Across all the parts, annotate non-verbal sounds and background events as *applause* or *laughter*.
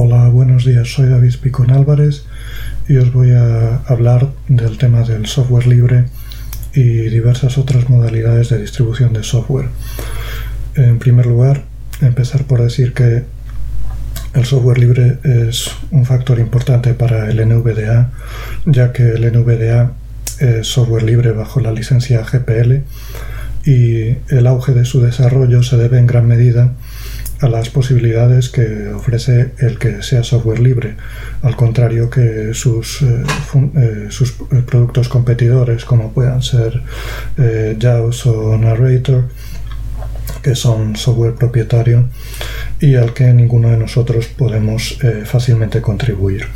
Hola, buenos días. Soy David Picón Álvarez y os voy a hablar del tema del software libre y diversas otras modalidades de distribución de software. En primer lugar, empezar por decir que el software libre es un factor importante para el NVDA, ya que el NVDA es software libre bajo la licencia GPL y el auge de su desarrollo se debe en gran medida las posibilidades que ofrece el que sea software libre, al contrario que sus, eh, eh, sus eh, productos competidores como puedan ser JAWS o Narrator, que son software propietario y al que ninguno de nosotros podemos fácilmente contribuir.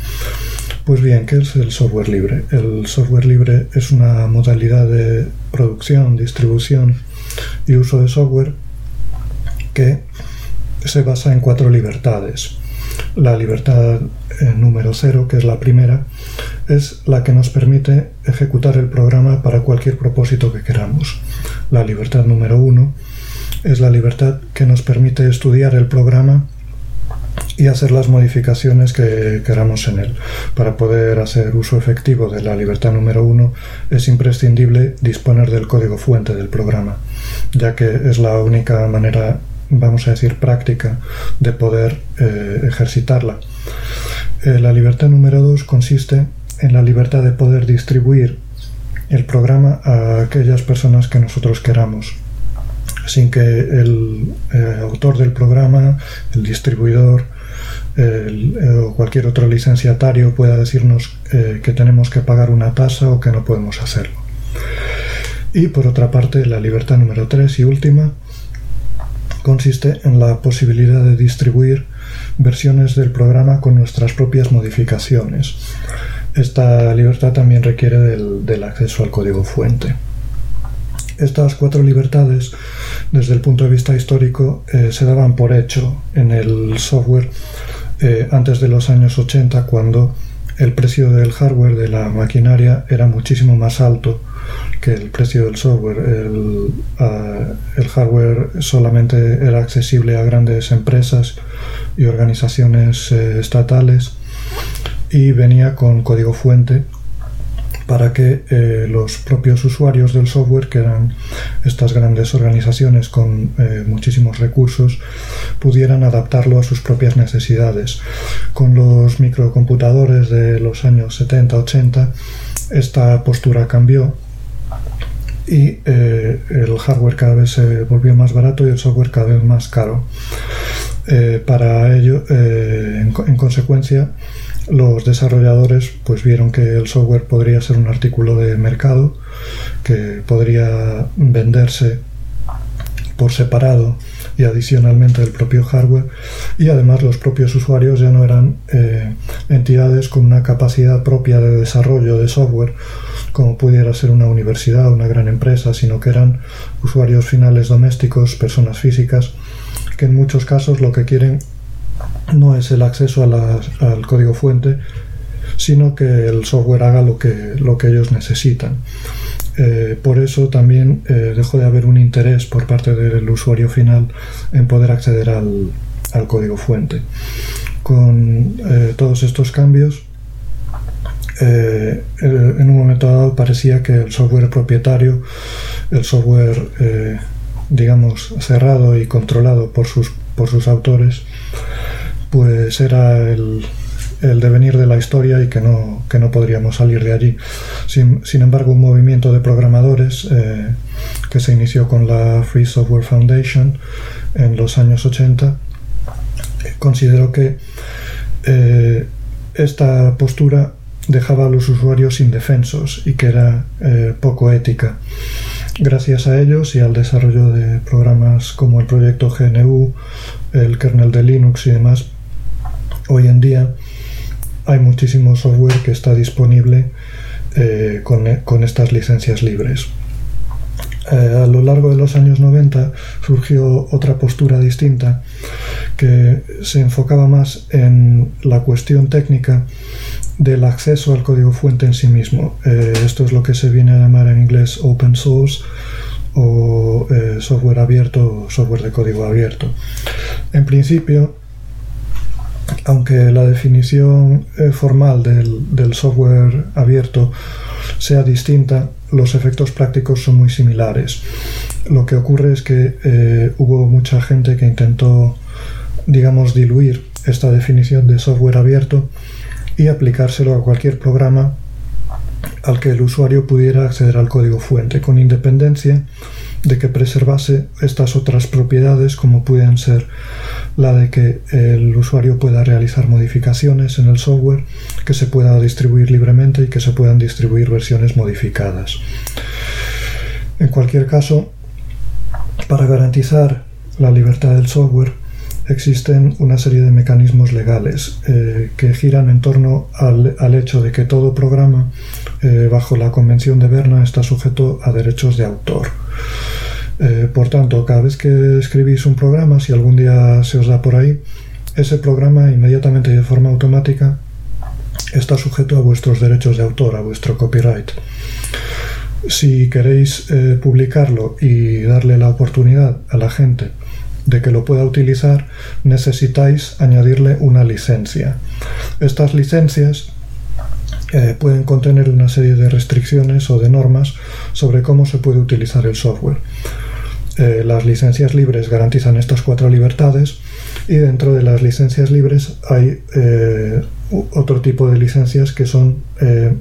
Pues bien, ¿qué es el software libre? El software libre es una modalidad de producción, distribución y uso de software que se basa en cuatro libertades. La libertad eh, número cero, que es la primera, es la que nos permite ejecutar el programa para cualquier propósito que queramos. La libertad número uno es la libertad que nos permite estudiar el programa y hacer las modificaciones que queramos en él. Para poder hacer uso efectivo de la libertad número uno es imprescindible disponer del código fuente del programa, ya que es la única manera, vamos a decir, práctica de poder eh, ejercitarla. Eh, la libertad número dos consiste en la libertad de poder distribuir el programa a aquellas personas que nosotros queramos sin que el eh, autor del programa, el distribuidor o cualquier otro licenciatario pueda decirnos que tenemos que pagar una tasa o que no podemos hacerlo. Y por otra parte, la libertad número 3 y última consiste en la posibilidad de distribuir versiones del programa con nuestras propias modificaciones. Esta libertad también requiere del acceso al código fuente. Estas cuatro libertades, desde el punto de vista histórico, eh, se daban por hecho en el software eh, antes de los años 80, cuando el precio del hardware de la maquinaria era muchísimo más alto que el precio del software. El, ah, el, hardware solamente era accesible a grandes empresas y organizaciones eh, estatales y venía con código fuente para que eh, los propios usuarios del software, que eran estas grandes organizaciones con eh, muchísimos recursos, pudieran adaptarlo a sus propias necesidades. Con los microcomputadores de los años 70-80, esta postura cambió y eh, el hardware cada vez se volvió más barato y el software cada vez más caro. para ello, en, en consecuencia, los desarrolladores pues vieron que el software podría ser un artículo de mercado que podría venderse por separado y adicionalmente del propio hardware y además los propios usuarios ya no eran eh, entidades con una capacidad propia de desarrollo de software como pudiera ser una universidad o una gran empresa sino que eran usuarios finales domésticos personas físicas que en muchos casos lo que quieren no es el acceso al código fuente, sino que el software haga lo que, lo que ellos necesitan. Eh, por eso también eh, dejó de haber un interés por parte del usuario final en poder acceder al, código fuente. Con eh, todos estos cambios, en un momento dado parecía que el software propietario, el software, digamos, cerrado y controlado por sus, por sus autores, pues era el, devenir de la historia y que no, no podríamos salir de allí. Sin, embargo, un movimiento de programadores eh, que se inició con la Free Software Foundation en los años 80 consideró que eh, esta postura dejaba a los usuarios indefensos y que era eh, poco ética. Gracias a ellos y al desarrollo de programas como el proyecto GNU, el kernel de Linux y demás, Hoy en día hay muchísimo software que está disponible eh, con, estas licencias libres. Eh, a lo largo de los años 90 surgió otra postura distinta que se enfocaba más en la cuestión técnica del acceso al código fuente en sí mismo. Eh, esto es lo que se viene a llamar en inglés open source o software abierto software de código abierto. En principio, aunque la definición eh, formal del, software abierto sea distinta, los efectos prácticos son muy similares. Lo que ocurre es que eh, hubo mucha gente que intentó, digamos, diluir esta definición de software abierto y aplicárselo a cualquier programa al que el usuario pudiera acceder al código fuente, con independencia de que preservase estas otras propiedades como pueden ser la de que el usuario pueda realizar modificaciones en el software, que se pueda distribuir libremente y que se puedan distribuir versiones modificadas. En cualquier caso, para garantizar la libertad del software, existen una serie de mecanismos legales eh, que giran en torno al, hecho de que todo programa eh, bajo la Convención de Berna está sujeto a derechos de autor. Eh, por tanto, cada vez que escribís un programa, si algún día se os da por ahí, ese programa inmediatamente y de forma automática está sujeto a vuestros derechos de autor, a vuestro copyright. Si queréis publicarlo y darle la oportunidad a la gente de que lo pueda utilizar, necesitáis añadirle una licencia. Estas licencias eh, pueden contener una serie de restricciones o de normas sobre cómo se puede utilizar el software. Eh, las licencias libres garantizan estas cuatro libertades y dentro de las licencias libres hay eh, otro tipo de licencias que son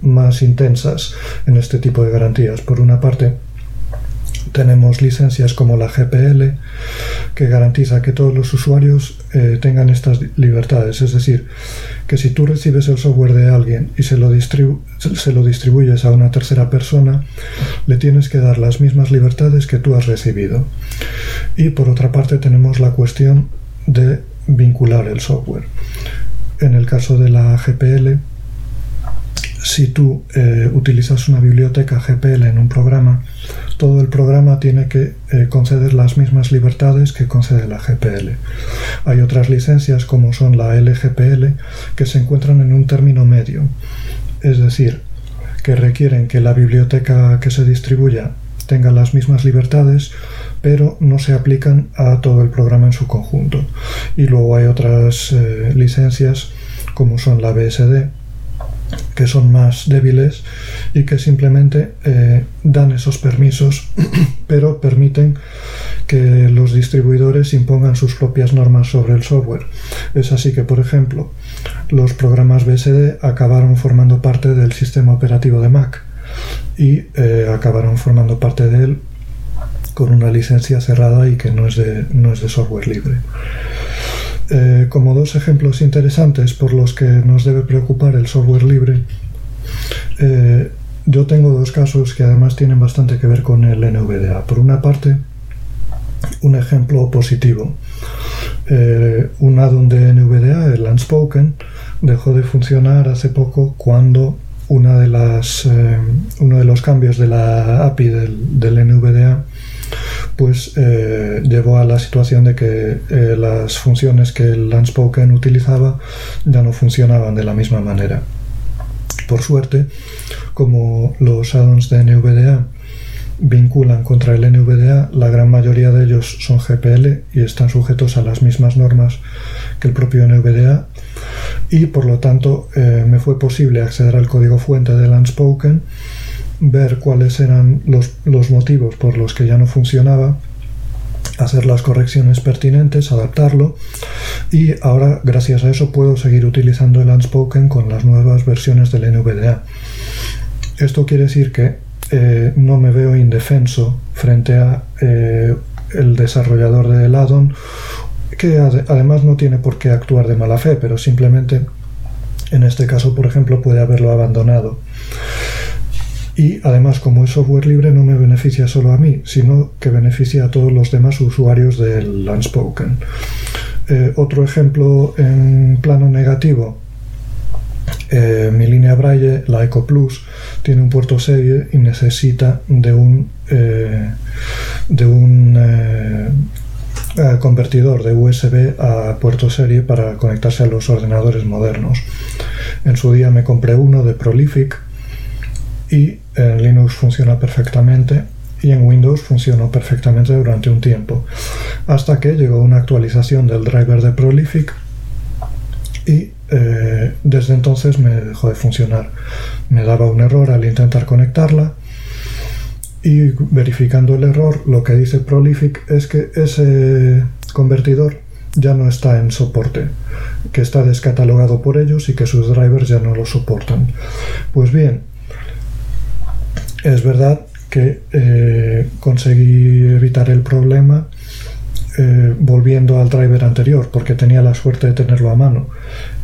más intensas en este tipo de garantías. Por una parte, tenemos licencias como la GPL, que garantiza que todos los usuarios eh, tengan estas libertades. Es decir, que si tú recibes el software de alguien y se lo, se lo distribuyes a una tercera persona, le tienes que dar las mismas libertades que tú has recibido. Y por otra parte tenemos la cuestión de vincular el software. En el caso de la GPL, si tú eh, utilizas una biblioteca GPL en un programa, todo el programa tiene que eh, conceder las mismas libertades que concede la GPL. Hay otras licencias como son la LGPL que se encuentran en un término medio, es decir, que requieren que la biblioteca que se distribuya tenga las mismas libertades, pero no se aplican a todo el programa en su conjunto. Y luego hay otras eh, licencias como son la BSD, que son más débiles y que simplemente eh, dan esos permisos, *clears throat* pero permiten que los distribuidores impongan sus propias normas sobre el software. Es así que, por ejemplo, los programas BSD acabaron formando parte del sistema operativo de Mac y eh, acabaron formando parte de él con una licencia cerrada y que no es de, no es de software libre. Eh, como dos ejemplos interesantes por los que nos debe preocupar el software libre, eh, yo tengo dos casos que además tienen bastante que ver con el NVDA. Por una parte, un ejemplo positivo. Eh, un addon de NVDA, el Unspoken, dejó de funcionar hace poco cuando una de las, uno de los cambios de la API del, del NVDA pues eh, llevó a la situación de que eh, las funciones que el Unspoken utilizaba ya no funcionaban de la misma manera. Por suerte, como los addons de NVDA vinculan contra el NVDA, la gran mayoría de ellos son GPL y están sujetos a las mismas normas que el propio NVDA y por lo tanto eh, me fue posible acceder al código fuente del Unspoken ver cuáles eran los, los motivos por los que ya no funcionaba hacer las correcciones pertinentes, adaptarlo y ahora gracias a eso puedo seguir utilizando el Unspoken con las nuevas versiones del NVDA. Esto quiere decir que eh, no me veo indefenso frente a eh, el desarrollador del addon que además no tiene por qué actuar de mala fe, pero simplemente en este caso, por ejemplo, puede haberlo abandonado. Y además, como es software libre, no me beneficia solo a mí, sino que beneficia a todos los demás usuarios del Unspoken. Eh, otro ejemplo en plano negativo. Eh, mi línea Braille, la Eco Plus, tiene un puerto serie y necesita de un, eh, de un convertidor de USB a puerto serie para conectarse a los ordenadores modernos. En su día me compré uno de Prolific y en Linux funciona perfectamente y en Windows funcionó perfectamente durante un tiempo, hasta que llegó una actualización del driver de Prolific y eh, desde entonces me dejó de funcionar. Me daba un error al intentar conectarla y verificando el error lo que dice Prolific es que ese convertidor ya no está en soporte, que está descatalogado por ellos y que sus drivers ya no lo soportan. Pues bien, es verdad que eh, conseguí evitar el problema eh, volviendo al driver anterior porque tenía la suerte de tenerlo a mano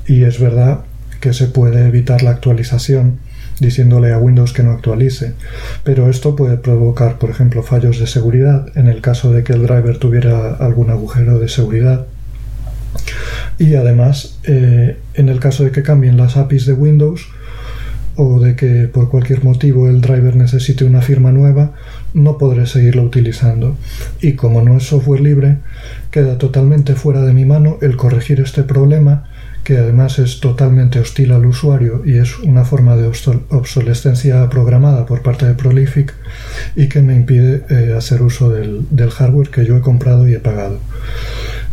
y es verdad que se puede evitar la actualización diciéndole a Windows que no actualice, pero esto puede provocar, por ejemplo, fallos de seguridad en el caso de que el driver tuviera algún agujero de seguridad. Y además, eh, en el caso de que cambien las APIs de Windows o de que por cualquier motivo el driver necesite una firma nueva, no podré seguirlo utilizando. Y como no es software libre, queda totalmente fuera de mi mano el corregir este problema que además es totalmente hostil al usuario y es una forma de obsolescencia programada por parte de Prolific y que me impide eh, hacer uso del, hardware que yo he comprado y he pagado.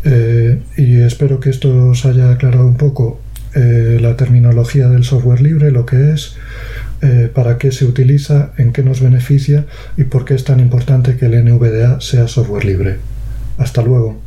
Eh, y espero que esto os haya aclarado un poco eh, la terminología del software libre, lo que es, para qué se utiliza, en qué nos beneficia y por qué es tan importante que el NVDA sea software libre. Hasta luego.